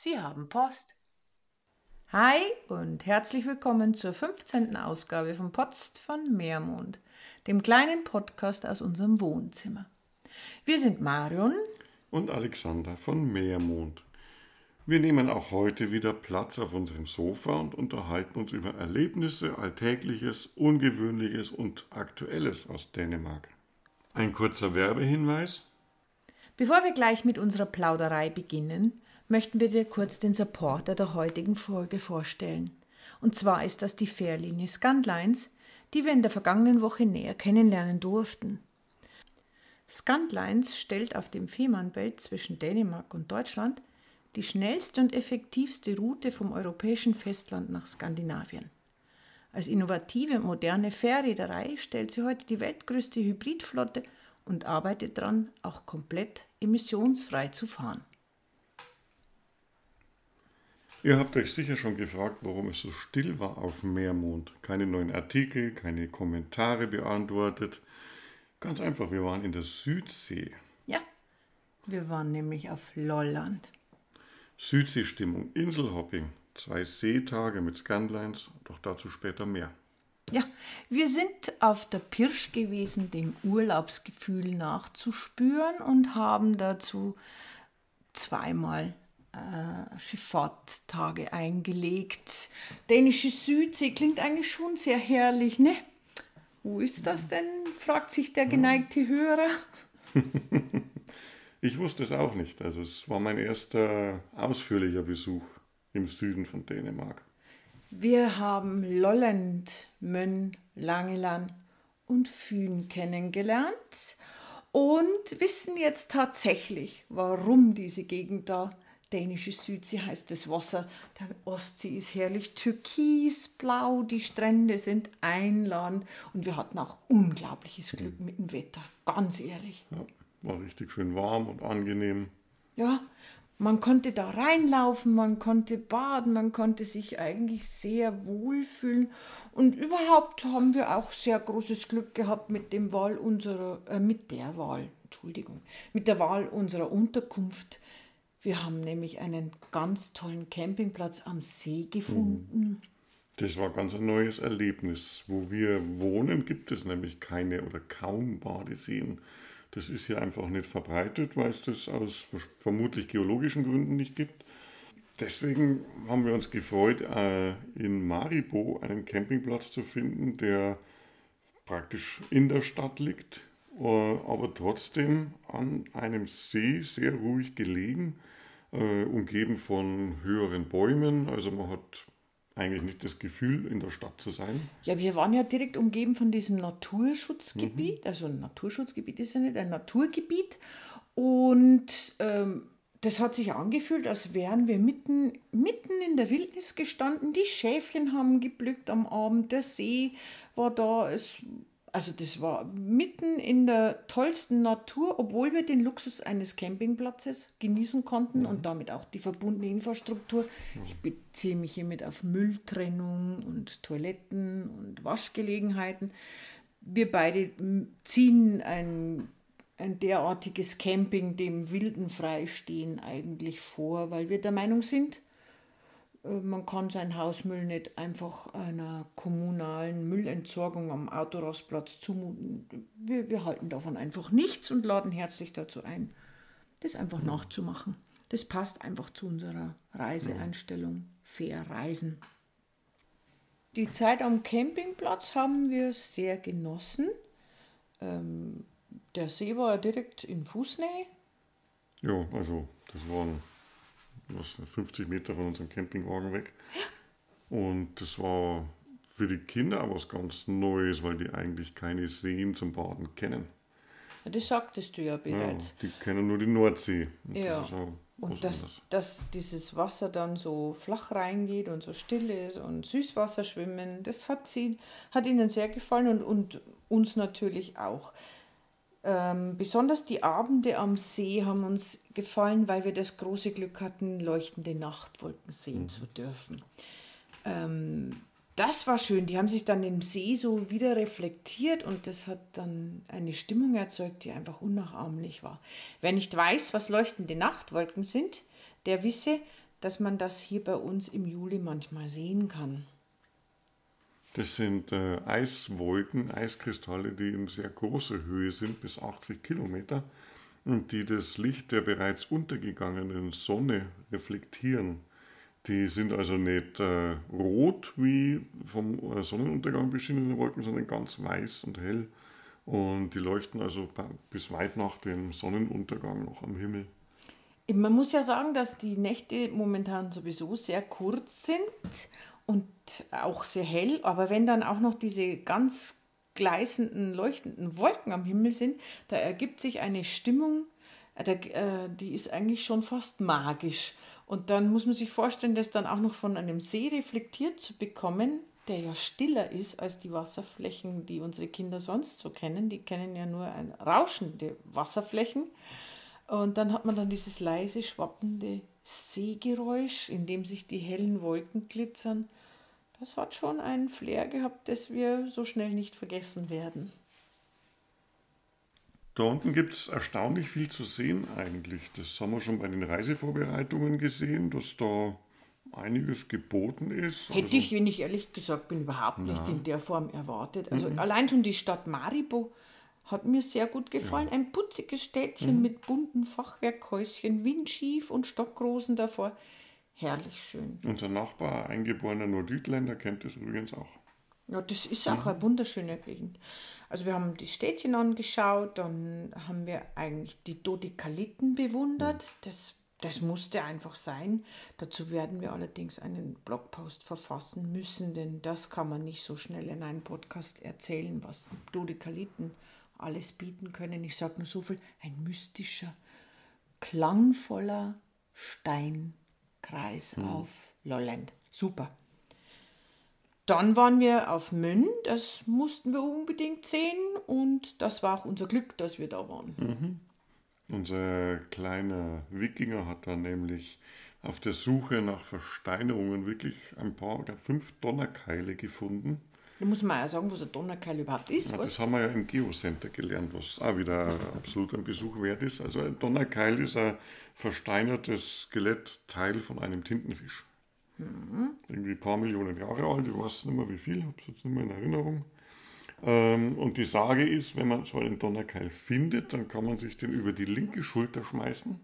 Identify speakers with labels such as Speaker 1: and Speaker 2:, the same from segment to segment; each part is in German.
Speaker 1: Sie haben Post.
Speaker 2: Hi und herzlich willkommen zur 15. Ausgabe von Post von Meermond, dem kleinen Podcast aus unserem Wohnzimmer. Wir sind Marion
Speaker 3: und Alexander von Meermond. Wir nehmen auch heute wieder Platz auf unserem Sofa und unterhalten uns über Erlebnisse, Alltägliches, Ungewöhnliches und Aktuelles aus Dänemark. Ein kurzer Werbehinweis.
Speaker 2: Bevor wir gleich mit unserer Plauderei beginnen, möchten wir dir kurz den Supporter der heutigen Folge vorstellen. Und zwar ist das die Fährlinie Scandlines, die wir in der vergangenen Woche näher kennenlernen durften. Scandlines stellt auf dem Fehmarnbelt zwischen Dänemark und Deutschland die schnellste und effektivste Route vom europäischen Festland nach Skandinavien. Als innovative moderne Fährreederei stellt sie heute die weltgrößte Hybridflotte und arbeitet daran, auch komplett emissionsfrei zu fahren.
Speaker 3: Ihr habt euch sicher schon gefragt, warum es so still war auf Meermond. Keine neuen Artikel, keine Kommentare beantwortet. Ganz einfach, wir waren in der Südsee.
Speaker 2: Ja, wir waren nämlich auf Lolland.
Speaker 3: Südseestimmung, Inselhopping, zwei Seetage mit Scanlines, doch dazu später mehr.
Speaker 2: Ja, wir sind auf der Pirsch gewesen, dem Urlaubsgefühl nachzuspüren und haben dazu zweimal äh, Schifffahrttage eingelegt. Dänische Südsee klingt eigentlich schon sehr herrlich, ne? Wo ist das denn? fragt sich der geneigte Hörer.
Speaker 3: ich wusste es auch nicht. Also es war mein erster ausführlicher Besuch im Süden von Dänemark.
Speaker 2: Wir haben Lolland, Mönn, Langeland und Fyn kennengelernt und wissen jetzt tatsächlich, warum diese Gegend da dänische Südsee heißt das Wasser. Der Ostsee ist herrlich türkisblau, die Strände sind einladend und wir hatten auch unglaubliches Glück mit dem Wetter, ganz ehrlich.
Speaker 3: Ja, war richtig schön warm und angenehm.
Speaker 2: Ja, man konnte da reinlaufen, man konnte baden, man konnte sich eigentlich sehr wohlfühlen und überhaupt haben wir auch sehr großes Glück gehabt mit dem Wahl unserer, äh, mit der Wahl, Entschuldigung, mit der Wahl unserer Unterkunft wir haben nämlich einen ganz tollen Campingplatz am See gefunden.
Speaker 3: Das war ganz ein neues Erlebnis. Wo wir wohnen, gibt es nämlich keine oder kaum Badeseen. Das ist hier einfach nicht verbreitet, weil es das aus vermutlich geologischen Gründen nicht gibt. Deswegen haben wir uns gefreut, äh, in Maribo einen Campingplatz zu finden, der praktisch in der Stadt liegt, aber trotzdem an einem See sehr ruhig gelegen äh, umgeben von höheren Bäumen. Also man hat eigentlich nicht das Gefühl, in der Stadt zu sein.
Speaker 2: Ja, wir waren ja direkt umgeben von diesem Naturschutzgebiet. Mhm. Also ein Naturschutzgebiet ist ja nicht ein Naturgebiet. Und ähm, das hat sich angefühlt, als wären wir mitten, mitten in der Wildnis gestanden. Die Schäfchen haben geblückt am Abend, der See war da, es also das war mitten in der tollsten Natur, obwohl wir den Luxus eines Campingplatzes genießen konnten mhm. und damit auch die verbundene Infrastruktur. Mhm. Ich beziehe mich hiermit auf Mülltrennung und Toiletten und Waschgelegenheiten. Wir beide ziehen ein, ein derartiges Camping dem wilden Freistehen eigentlich vor, weil wir der Meinung sind, man kann seinen Hausmüll nicht einfach einer kommunalen Müllentsorgung am Autorastplatz zumuten. Wir, wir halten davon einfach nichts und laden herzlich dazu ein, das einfach nachzumachen. Das passt einfach zu unserer Reiseeinstellung. Fair Reisen. Die Zeit am Campingplatz haben wir sehr genossen. Ähm, der See war direkt in Fußnähe.
Speaker 3: Ja, also das waren was, 50 Meter von unserem Campingwagen weg. Und das war für die Kinder was ganz Neues, weil die eigentlich keine Seen zum Baden kennen.
Speaker 2: Das sagtest du ja bereits.
Speaker 3: Ja, die kennen nur die Nordsee.
Speaker 2: Und ja. Das und dass, dass dieses Wasser dann so flach reingeht und so still ist und Süßwasserschwimmen, das hat, sie, hat ihnen sehr gefallen und, und uns natürlich auch. Ähm, besonders die Abende am See haben uns gefallen, weil wir das große Glück hatten, leuchtende Nachtwolken sehen mhm. zu dürfen. Ähm, das war schön. Die haben sich dann im See so wieder reflektiert und das hat dann eine Stimmung erzeugt, die einfach unnachahmlich war. Wer nicht weiß, was leuchtende Nachtwolken sind, der wisse, dass man das hier bei uns im Juli manchmal sehen kann.
Speaker 3: Das sind äh, Eiswolken, Eiskristalle, die in sehr großer Höhe sind, bis 80 Kilometer, und die das Licht der bereits untergegangenen Sonne reflektieren. Die sind also nicht äh, rot wie vom äh, Sonnenuntergang beschienene Wolken, sondern ganz weiß und hell. Und die leuchten also bis weit nach dem Sonnenuntergang noch am Himmel.
Speaker 2: Man muss ja sagen, dass die Nächte momentan sowieso sehr kurz sind und auch sehr hell, aber wenn dann auch noch diese ganz gleißenden, leuchtenden Wolken am Himmel sind, da ergibt sich eine Stimmung, äh, die ist eigentlich schon fast magisch. Und dann muss man sich vorstellen, das dann auch noch von einem See reflektiert zu bekommen, der ja stiller ist als die Wasserflächen, die unsere Kinder sonst so kennen. Die kennen ja nur ein rauschende Wasserflächen. Und dann hat man dann dieses leise schwappende Seegeräusch, in dem sich die hellen Wolken glitzern. Das hat schon einen Flair gehabt, das wir so schnell nicht vergessen werden.
Speaker 3: Da unten gibt es erstaunlich viel zu sehen eigentlich. Das haben wir schon bei den Reisevorbereitungen gesehen, dass da einiges geboten ist.
Speaker 2: Hätte also, ich, wenn ich ehrlich gesagt bin, überhaupt nicht na. in der Form erwartet. Also mhm. allein schon die Stadt Maribo hat mir sehr gut gefallen. Ja. Ein putziges Städtchen mhm. mit bunten Fachwerkhäuschen, windschief und Stockrosen davor. Herrlich schön.
Speaker 3: Unser Nachbar, eingeborener Nordütländer, kennt das übrigens auch.
Speaker 2: Ja, das ist auch mhm. eine wunderschöne Gegend. Also wir haben die Städtchen angeschaut, dann haben wir eigentlich die Dodekaliten bewundert. Mhm. Das, das musste einfach sein. Dazu werden wir allerdings einen Blogpost verfassen müssen, denn das kann man nicht so schnell in einem Podcast erzählen, was Dodekaliten alles bieten können. Ich sage nur so viel, ein mystischer, klangvoller Steinkreis mhm. auf Lolland. Super. Dann waren wir auf Münn, das mussten wir unbedingt sehen und das war auch unser Glück, dass wir da waren.
Speaker 3: Mhm. Unser kleiner Wikinger hat da nämlich auf der Suche nach Versteinerungen wirklich ein paar oder fünf Donnerkeile gefunden.
Speaker 2: Da muss man auch sagen, was ein Donnerkeil überhaupt ist.
Speaker 3: Ja, das haben wir ja im Geocenter gelernt, was auch wieder absolut ein Besuch wert ist. Also ein Donnerkeil ist ein versteinertes Skelettteil von einem Tintenfisch. Mhm. Irgendwie ein paar Millionen Jahre alt, ich weiß nicht mehr wie viel, habe es jetzt nicht mehr in Erinnerung. Ähm, und die Sage ist, wenn man so einen Donnerkeil findet, dann kann man sich den über die linke Schulter schmeißen.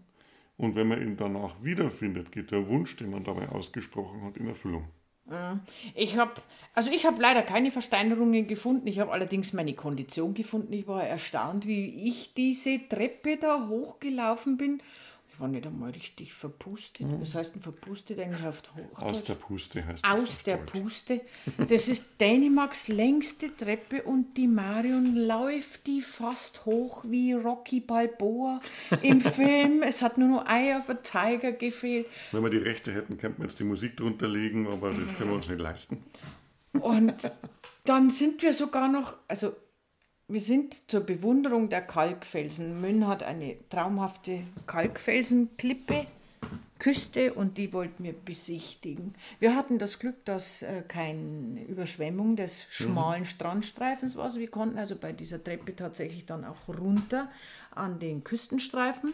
Speaker 3: Und wenn man ihn danach wiederfindet, geht der Wunsch, den man dabei ausgesprochen hat, in Erfüllung.
Speaker 2: Äh, ich habe, also ich habe leider keine Versteinerungen gefunden. Ich habe allerdings meine Kondition gefunden. Ich war erstaunt, wie ich diese Treppe da hochgelaufen bin ich war nicht einmal richtig verpustet. Mhm. Was heißt denn verpustet eigentlich auf
Speaker 3: Hochdeutsch? Aus der Puste heißt
Speaker 2: das. Aus der Deutsch. Puste. Das ist Dänemarks längste Treppe und die Marion läuft die fast hoch wie Rocky Balboa im Film. es hat nur noch Eye of a Tiger gefehlt.
Speaker 3: Wenn wir die Rechte hätten, könnten wir jetzt die Musik drunter legen, aber das können wir uns nicht leisten.
Speaker 2: Und dann sind wir sogar noch, also wir sind zur Bewunderung der Kalkfelsen. Münn hat eine traumhafte Kalkfelsenklippe, Küste und die wollten wir besichtigen. Wir hatten das Glück, dass äh, keine Überschwemmung des schmalen mhm. Strandstreifens war. Also wir konnten also bei dieser Treppe tatsächlich dann auch runter an den Küstenstreifen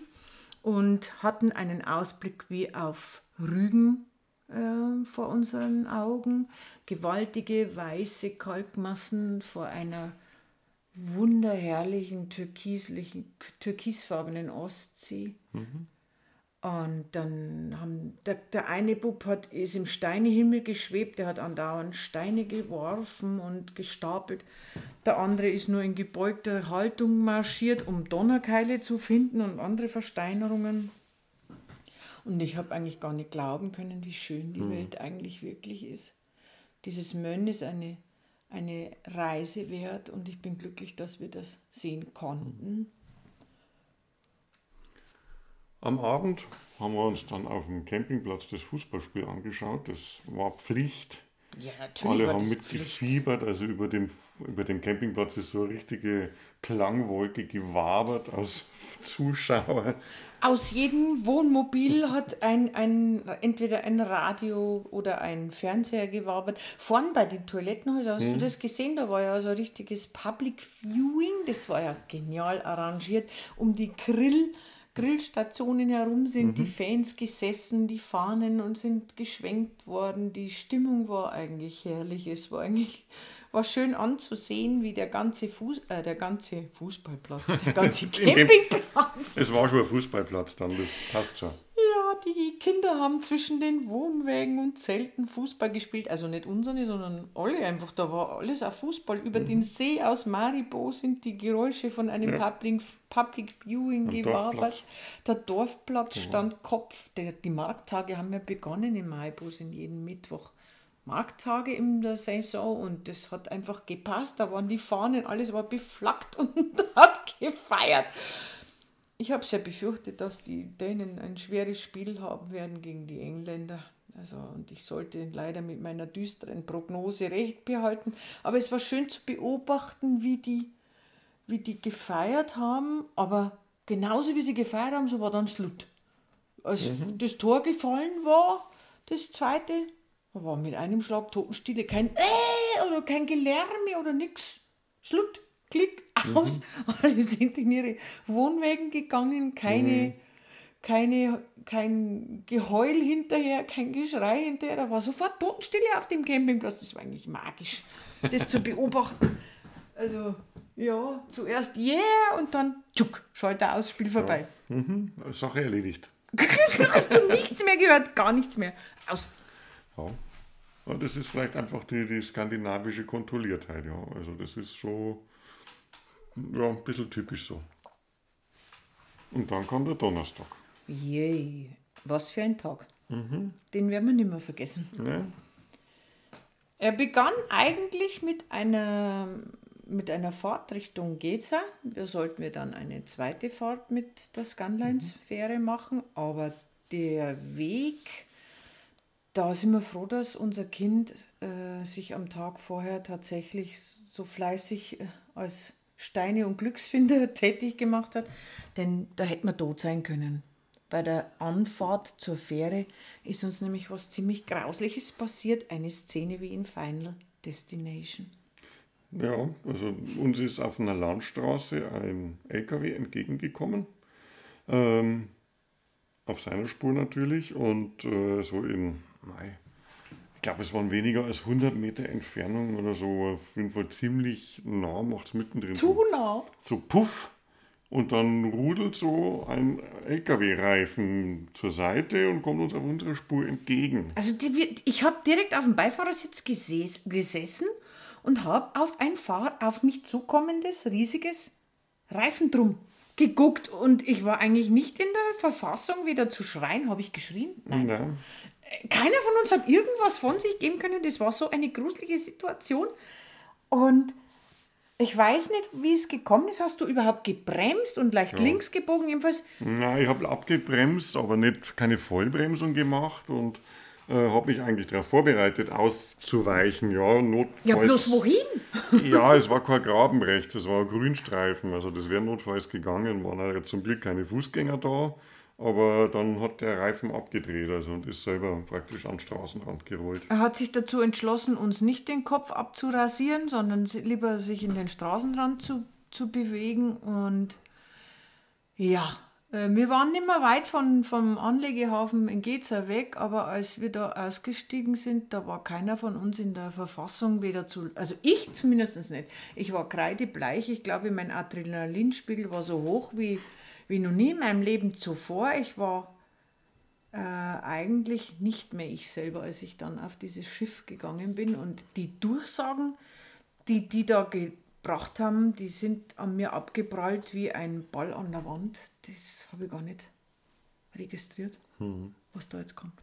Speaker 2: und hatten einen Ausblick wie auf Rügen äh, vor unseren Augen. Gewaltige weiße Kalkmassen vor einer wunderherrlichen türkislichen, türkisfarbenen Ostsee. Mhm. Und dann haben der, der eine Bub hat, ist im Steinehimmel geschwebt, der hat andauernd Steine geworfen und gestapelt. Der andere ist nur in gebeugter Haltung marschiert, um Donnerkeile zu finden und andere Versteinerungen. Und ich habe eigentlich gar nicht glauben können, wie schön die mhm. Welt eigentlich wirklich ist. Dieses Mönn ist eine eine Reise wert und ich bin glücklich, dass wir das sehen konnten.
Speaker 3: Am Abend haben wir uns dann auf dem Campingplatz das Fußballspiel angeschaut. Das war Pflicht.
Speaker 2: Ja, natürlich.
Speaker 3: Alle haben mitgefiebert. Also über dem, über dem Campingplatz ist so eine richtige Klangwolke gewabert aus Zuschauern.
Speaker 2: Aus jedem Wohnmobil hat ein, ein, entweder ein Radio oder ein Fernseher gewabert. Vorn bei den Toilettenhäusern, hast hm. du das gesehen? Da war ja so ein richtiges Public Viewing. Das war ja genial arrangiert, um die Grill Grillstationen herum sind mhm. die Fans gesessen, die Fahnen und sind geschwenkt worden. Die Stimmung war eigentlich herrlich. Es war eigentlich war schön anzusehen, wie der ganze, Fuß, äh, der ganze Fußballplatz, der ganze Campingplatz.
Speaker 3: es war schon ein Fußballplatz dann, das passt schon.
Speaker 2: Ja, die Kinder haben zwischen den Wohnwägen und Zelten Fußball gespielt. Also nicht unsere, sondern alle einfach. Da war alles auf Fußball. Über mhm. den See aus Maribo sind die Geräusche von einem ja. Public, Public Viewing gewabert. Der Dorfplatz stand Kopf. Der, die Markttage haben ja begonnen in Maribo, sind jeden Mittwoch. Markttage in der Saison und das hat einfach gepasst. Da waren die Fahnen, alles war beflaggt und hat gefeiert. Ich habe sehr befürchtet, dass die Dänen ein schweres Spiel haben werden gegen die Engländer. Also, und ich sollte leider mit meiner düsteren Prognose recht behalten. Aber es war schön zu beobachten, wie die, wie die gefeiert haben. Aber genauso wie sie gefeiert haben, so war dann Schlutt. Als mhm. das Tor gefallen war, das zweite, war mit einem Schlag Totenstille, kein äh oder kein Gelärme oder nix. Schlutt, Klick, aus. Mhm. Alle sind in ihre Wohnwägen gegangen, keine, mhm. keine, kein Geheul hinterher, kein Geschrei hinterher. Da war sofort Totenstille auf dem Campingplatz. Das war eigentlich magisch, das zu beobachten. Also, ja, zuerst yeah und dann tschuk, Schalter aus, Spiel vorbei.
Speaker 3: Ja. Mhm. Sache erledigt.
Speaker 2: Hast du nichts mehr gehört? Gar nichts mehr. Aus.
Speaker 3: Ja. Und das ist vielleicht einfach die, die skandinavische Kontrolliertheit, ja. Also das ist schon ja, ein bisschen typisch so. Und dann kam der Donnerstag.
Speaker 2: Yay, was für ein Tag. Mhm. Den werden wir nicht mehr vergessen. Nee. Er begann eigentlich mit einer, mit einer Fahrt Richtung Geza. Da sollten wir dann eine zweite Fahrt mit der Scanlines-Fähre machen, aber der Weg da sind wir froh, dass unser Kind äh, sich am Tag vorher tatsächlich so fleißig äh, als Steine- und Glücksfinder tätig gemacht hat, denn da hätte man tot sein können. Bei der Anfahrt zur Fähre ist uns nämlich was ziemlich Grausliches passiert, eine Szene wie in Final Destination.
Speaker 3: Ja, also uns ist auf einer Landstraße ein LKW entgegengekommen. Ähm, auf seiner Spur natürlich und äh, so in Mei. Ich glaube, es waren weniger als 100 Meter Entfernung oder so. Auf jeden Fall ziemlich nah, macht es mittendrin.
Speaker 2: Zu nah?
Speaker 3: So puff. Und dann rudelt so ein LKW-Reifen zur Seite und kommt uns auf unserer Spur entgegen.
Speaker 2: Also die, ich habe direkt auf dem Beifahrersitz geses gesessen und habe auf ein Fahr auf mich zukommendes riesiges Reifendrum geguckt und ich war eigentlich nicht in der Verfassung, wieder zu schreien. Habe ich geschrien? Nein. Ja keiner von uns hat irgendwas von sich geben können. Das war so eine gruselige Situation. Und ich weiß nicht, wie es gekommen ist. Hast du überhaupt gebremst und leicht ja. links gebogen? Jedenfalls?
Speaker 3: Nein, ich habe abgebremst, aber nicht keine Vollbremsung gemacht und äh, habe mich eigentlich darauf vorbereitet, auszuweichen. Ja, notfalls,
Speaker 2: ja, bloß wohin?
Speaker 3: ja, es war kein Graben rechts, es war ein Grünstreifen. Also das wäre notfalls gegangen, waren ja zum Glück keine Fußgänger da. Aber dann hat der Reifen abgedreht also, und ist selber praktisch am Straßenrand gerollt.
Speaker 2: Er hat sich dazu entschlossen, uns nicht den Kopf abzurasieren, sondern lieber sich in den Straßenrand zu, zu bewegen. Und ja, äh, wir waren nicht mehr weit von, vom Anlegehafen in Geza weg, aber als wir da ausgestiegen sind, da war keiner von uns in der Verfassung weder zu, also ich zumindest nicht. Ich war kreidebleich, ich glaube, mein Adrenalinspiegel war so hoch wie wie noch nie in meinem Leben zuvor. Ich war äh, eigentlich nicht mehr ich selber, als ich dann auf dieses Schiff gegangen bin. Und die Durchsagen, die die da gebracht haben, die sind an mir abgeprallt wie ein Ball an der Wand. Das habe ich gar nicht registriert, mhm. was da jetzt kommt.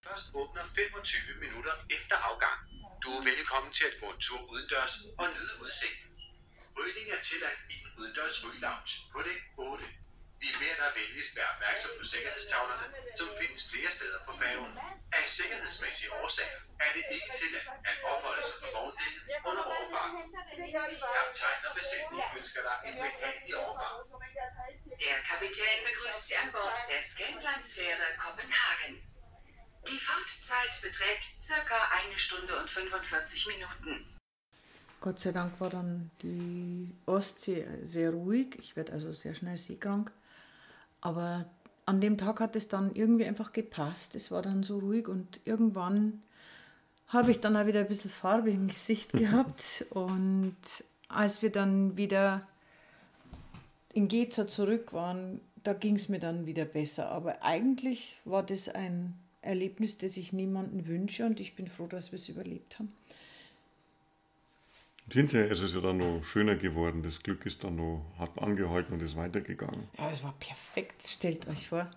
Speaker 2: Først åbner 25 minutter efter afgang. Du er velkommen til at gå en tur udendørs og nyde udsigten. Rygning er tilladt i den udendørs rygelounge på det 8. Vi beder dig venligst være opmærksom på sikkerhedstavlerne, som findes flere steder på færgen. Af sikkerhedsmæssige årsager er det ikke tilladt at opholde sig på vogndækket under overfart. Kaptajn og besætning ønsker dig en behagelig overfart. Der Kapitän begrüßt Sie an Bord der Scandlines-Fähre Kopenhagen. Die Fahrtzeit beträgt circa eine Stunde und 45 Minuten. Gott sei Dank war dann die Ostsee sehr ruhig. Ich werde also sehr schnell seekrank. Aber an dem Tag hat es dann irgendwie einfach gepasst. Es war dann so ruhig und irgendwann habe ich dann auch wieder ein bisschen Farbe im Gesicht gehabt. und als wir dann wieder in Geza zurück waren, da ging es mir dann wieder besser. Aber eigentlich war das ein Erlebnis, das ich niemandem wünsche und ich bin froh, dass wir es überlebt haben.
Speaker 3: Und hinterher ist es ja dann noch schöner geworden. Das Glück ist dann noch, hat angehalten und ist weitergegangen.
Speaker 2: Ja, es war perfekt. Stellt euch vor,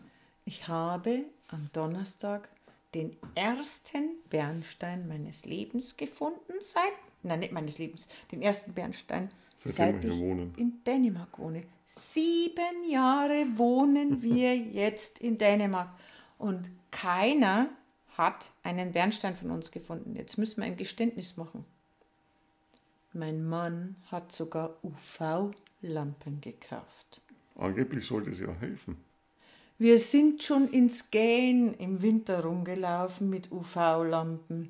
Speaker 2: ich habe am Donnerstag den ersten Bernstein meines Lebens gefunden, seit, nein, nicht meines Lebens, den ersten Bernstein,
Speaker 3: Seitdem
Speaker 2: seit
Speaker 3: wir
Speaker 2: ich
Speaker 3: wohnen.
Speaker 2: in Dänemark wohne. Sieben Jahre wohnen wir jetzt in Dänemark und keiner hat einen Bernstein von uns gefunden. Jetzt müssen wir ein Geständnis machen. Mein Mann hat sogar UV-Lampen gekauft.
Speaker 3: Angeblich sollte es ja helfen.
Speaker 2: Wir sind schon in Skane im Winter rumgelaufen mit UV-Lampen.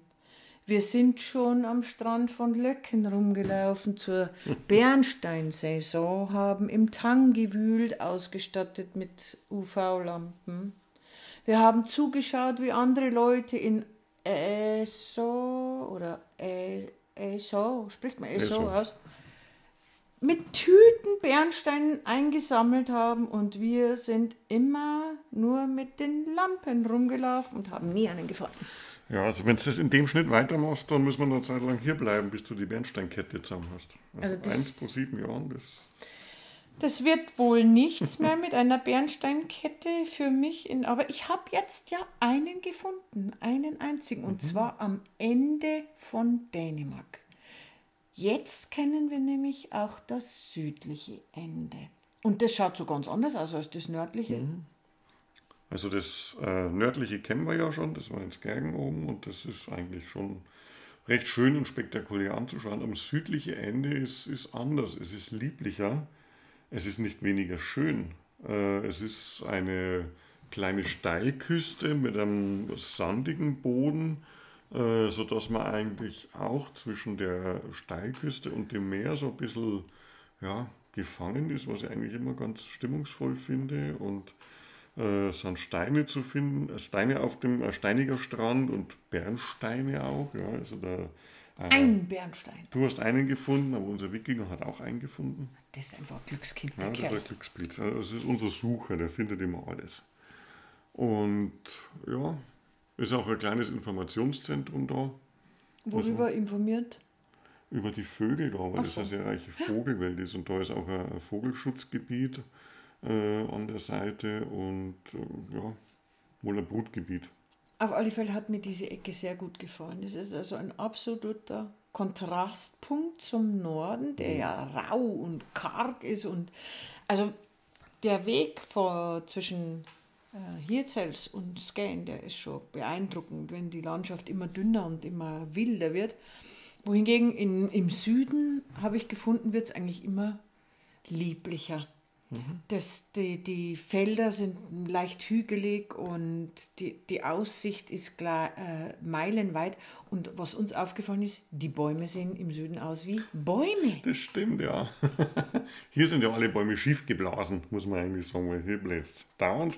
Speaker 2: Wir sind schon am Strand von Löcken rumgelaufen zur Bernsteinsaison, haben im Tang gewühlt, ausgestattet mit UV-Lampen. Wir haben zugeschaut, wie andere Leute in ESO oder E- ESO, spricht man ESO. aus, mit Tüten Bernstein eingesammelt haben und wir sind immer nur mit den Lampen rumgelaufen und haben nie einen gefunden.
Speaker 3: Ja, also wenn du das in dem Schnitt weitermachst, dann müssen wir eine Zeit lang hier bleiben, bis du die Bernsteinkette zusammen hast. Also,
Speaker 2: Also das-
Speaker 3: eins pro sieben Jahren, das
Speaker 2: Das wird wohl nichts mehr mit einer Bernsteinkette für mich, in, aber ich habe jetzt ja einen gefunden, einen einzigen, und zwar am Ende von Dänemark. Jetzt kennen wir nämlich auch das südliche Ende. Und das schaut so ganz anders aus als das nördliche.
Speaker 3: Also das äh, nördliche kennen wir ja schon, das war in Skergen oben und das ist eigentlich schon recht schön und spektakulär anzuschauen. Am südliche Ende ist, ist anders, es ist lieblicher, es ist nicht weniger schön. Äh, es ist eine kleine Steilküste mit einem sandigen Boden, äh, sodass man eigentlich auch zwischen der Steilküste und dem Meer so ein bisschen ja, gefangen ist, was ich eigentlich immer ganz stimmungsvoll finde und äh, sind Steine zu finden, Steine auf dem steiniger Strand und Bernsteine auch. Ja, also da,
Speaker 2: Ein Bernstein.
Speaker 3: du hast einen gefunden, aber unser Wikinger hat auch einen gefunden.
Speaker 2: Das ist einfach ein Glückskind,
Speaker 3: Ja, das ist ein Glücksblitz. Also Das ist unser Sucher, der findet immer alles. Und ja, ist auch ein kleines Informationszentrum da
Speaker 2: Worüber informiert?
Speaker 3: über die Vögel da, weil
Speaker 2: Ach
Speaker 3: das
Speaker 2: so.
Speaker 3: eine sehr reiche Vogelwelt ist und da ist auch ein Vogelschutzgebiet äh, an der Seite und äh, ja, wohl ein Brutgebiet.
Speaker 2: Auf alle Fälle hat mir diese Ecke sehr gut gefallen. Es ist also ein absoluter Kontrastpunkt zum Norden, der ja rau und karg ist. Und also der Weg vor, zwischen äh, Hirtshals und Skane, der ist schon beeindruckend, wenn die Landschaft immer dünner und immer wilder wird. Wohingegen in, im Süden, habe ich gefunden, wird es eigentlich immer lieblicher. Das, die, die Felder sind leicht hügelig und die, die Aussicht ist klar äh, meilenweit. Und was uns aufgefallen ist, die Bäume sehen im Süden aus wie Bäume.
Speaker 3: Das stimmt, ja. Hier sind ja alle Bäume schief geblasen, muss man eigentlich sagen, weil hier bläst es dauernd.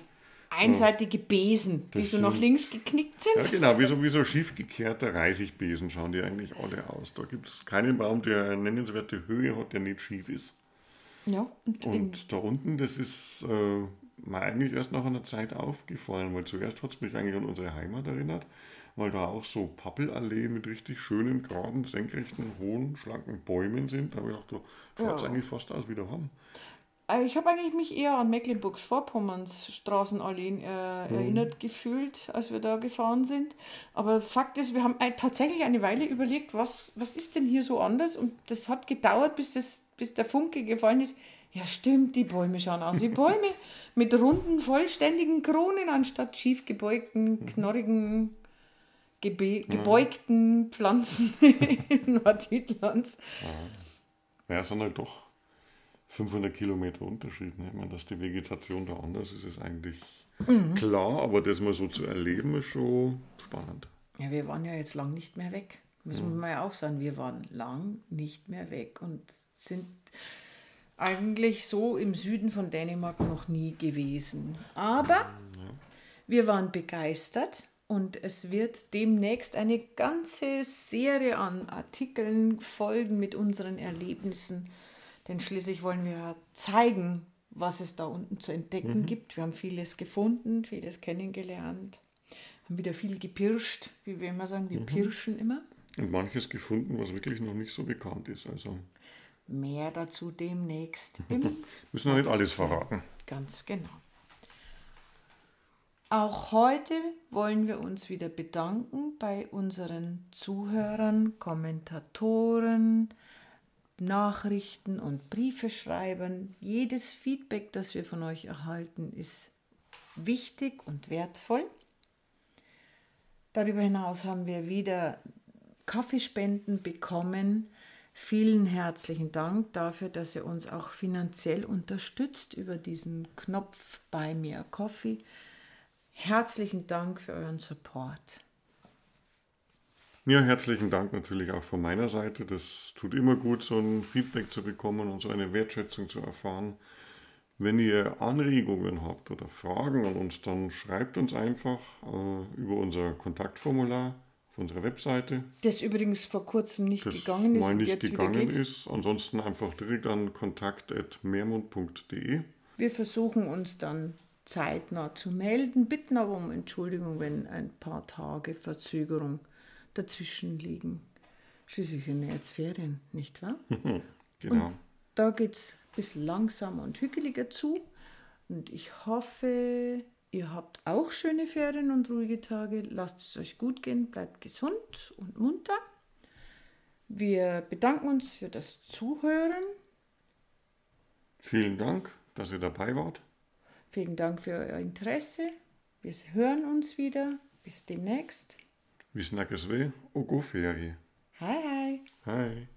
Speaker 2: Einseitige Besen, die
Speaker 3: Das
Speaker 2: so nach
Speaker 3: sind-
Speaker 2: links geknickt sind.
Speaker 3: Ja, genau, wie so, wie so schief gekehrter Reisigbesen schauen die eigentlich alle aus. Da gibt es keinen Baum, der eine nennenswerte Höhe hat, der nicht schief ist.
Speaker 2: Ja, und,
Speaker 3: Und da unten, das ist äh, mir eigentlich erst nach einer Zeit aufgefallen, weil zuerst hat es mich eigentlich an unsere Heimat erinnert, weil da auch so Pappelallee mit richtig schönen, geraden, senkrechten, hohen, schlanken Bäumen sind. Da habe ich gedacht, da schaut es
Speaker 2: Ja.
Speaker 3: eigentlich fast aus wie daheim.
Speaker 2: äh, ich habe eigentlich mich eher an Mecklenburgs-Vorpommerns Straßenalleen äh, erinnert gefühlt, als wir da gefahren sind. Aber Fakt ist, wir haben ein- tatsächlich eine Weile überlegt, was, was ist denn hier so anders? Und das hat gedauert, bis, das, bis der Funke gefallen ist. Ja, stimmt, die Bäume schauen aus wie Bäume mit runden, vollständigen Kronen anstatt schief gebeugten, knorrigen, gebe gebeugten Pflanzen Nordwitlands.
Speaker 3: Ja, es sind halt doch 500 Kilometer Unterschied. Ne? Ich meine, dass die Vegetation da anders ist, ist eigentlich klar, aber das mal so zu erleben, ist schon spannend.
Speaker 2: Ja, wir waren ja jetzt lang nicht mehr weg. Müssen wir ja auch sagen, wir waren lang nicht mehr weg und sind eigentlich so im Süden von Dänemark noch nie gewesen. Aber wir waren begeistert und es wird demnächst eine ganze Serie an Artikeln folgen mit unseren Erlebnissen. Denn schließlich wollen wir zeigen, was es da unten zu entdecken mhm. gibt. Wir haben vieles gefunden, vieles kennengelernt, haben wieder viel gepirscht, wie wir immer sagen, wir mhm. pirschen immer.
Speaker 3: Und manches gefunden, was wirklich noch nicht so bekannt ist. Also
Speaker 2: Mehr dazu demnächst.
Speaker 3: Müssen wir nicht alles verraten.
Speaker 2: Ganz genau. Auch heute wollen wir uns wieder bedanken bei unseren Zuhörern, Kommentatoren, Nachrichten und Briefe schreiben. Jedes Feedback, das wir von euch erhalten, ist wichtig und wertvoll. Darüber hinaus haben wir wieder Kaffeespenden bekommen. Vielen herzlichen Dank dafür, dass ihr uns auch finanziell unterstützt über diesen Knopf bei mir Coffee. Herzlichen Dank für euren Support.
Speaker 3: Ja, herzlichen Dank natürlich auch von meiner Seite. Das tut immer gut, so ein Feedback zu bekommen und so eine Wertschätzung zu erfahren. Wenn ihr Anregungen habt oder Fragen an uns, dann schreibt uns einfach äh, über unser Kontaktformular unserer Webseite.
Speaker 2: Das übrigens vor kurzem nicht das gegangen ist.
Speaker 3: Mal nicht jetzt gegangen ist. Ansonsten einfach direkt an kontakt.mehrmund.de.
Speaker 2: Wir versuchen uns dann zeitnah zu melden, bitten aber um Entschuldigung, wenn ein paar Tage Verzögerung dazwischen liegen. Schließlich sind ja jetzt Ferien, nicht wahr?
Speaker 3: genau.
Speaker 2: Und da geht es ein bisschen langsamer und hügeliger zu. Und ich hoffe, ihr habt auch schöne Ferien und ruhige Tage. Lasst es euch gut gehen, bleibt gesund und munter. Wir bedanken uns für das Zuhören.
Speaker 3: Vielen Dank, dass ihr dabei wart.
Speaker 2: Vielen Dank für euer Interesse. Wir hören uns wieder. Bis demnächst.
Speaker 3: Vi snakkes ved og god ferie.
Speaker 2: Hej hej.
Speaker 3: Hej.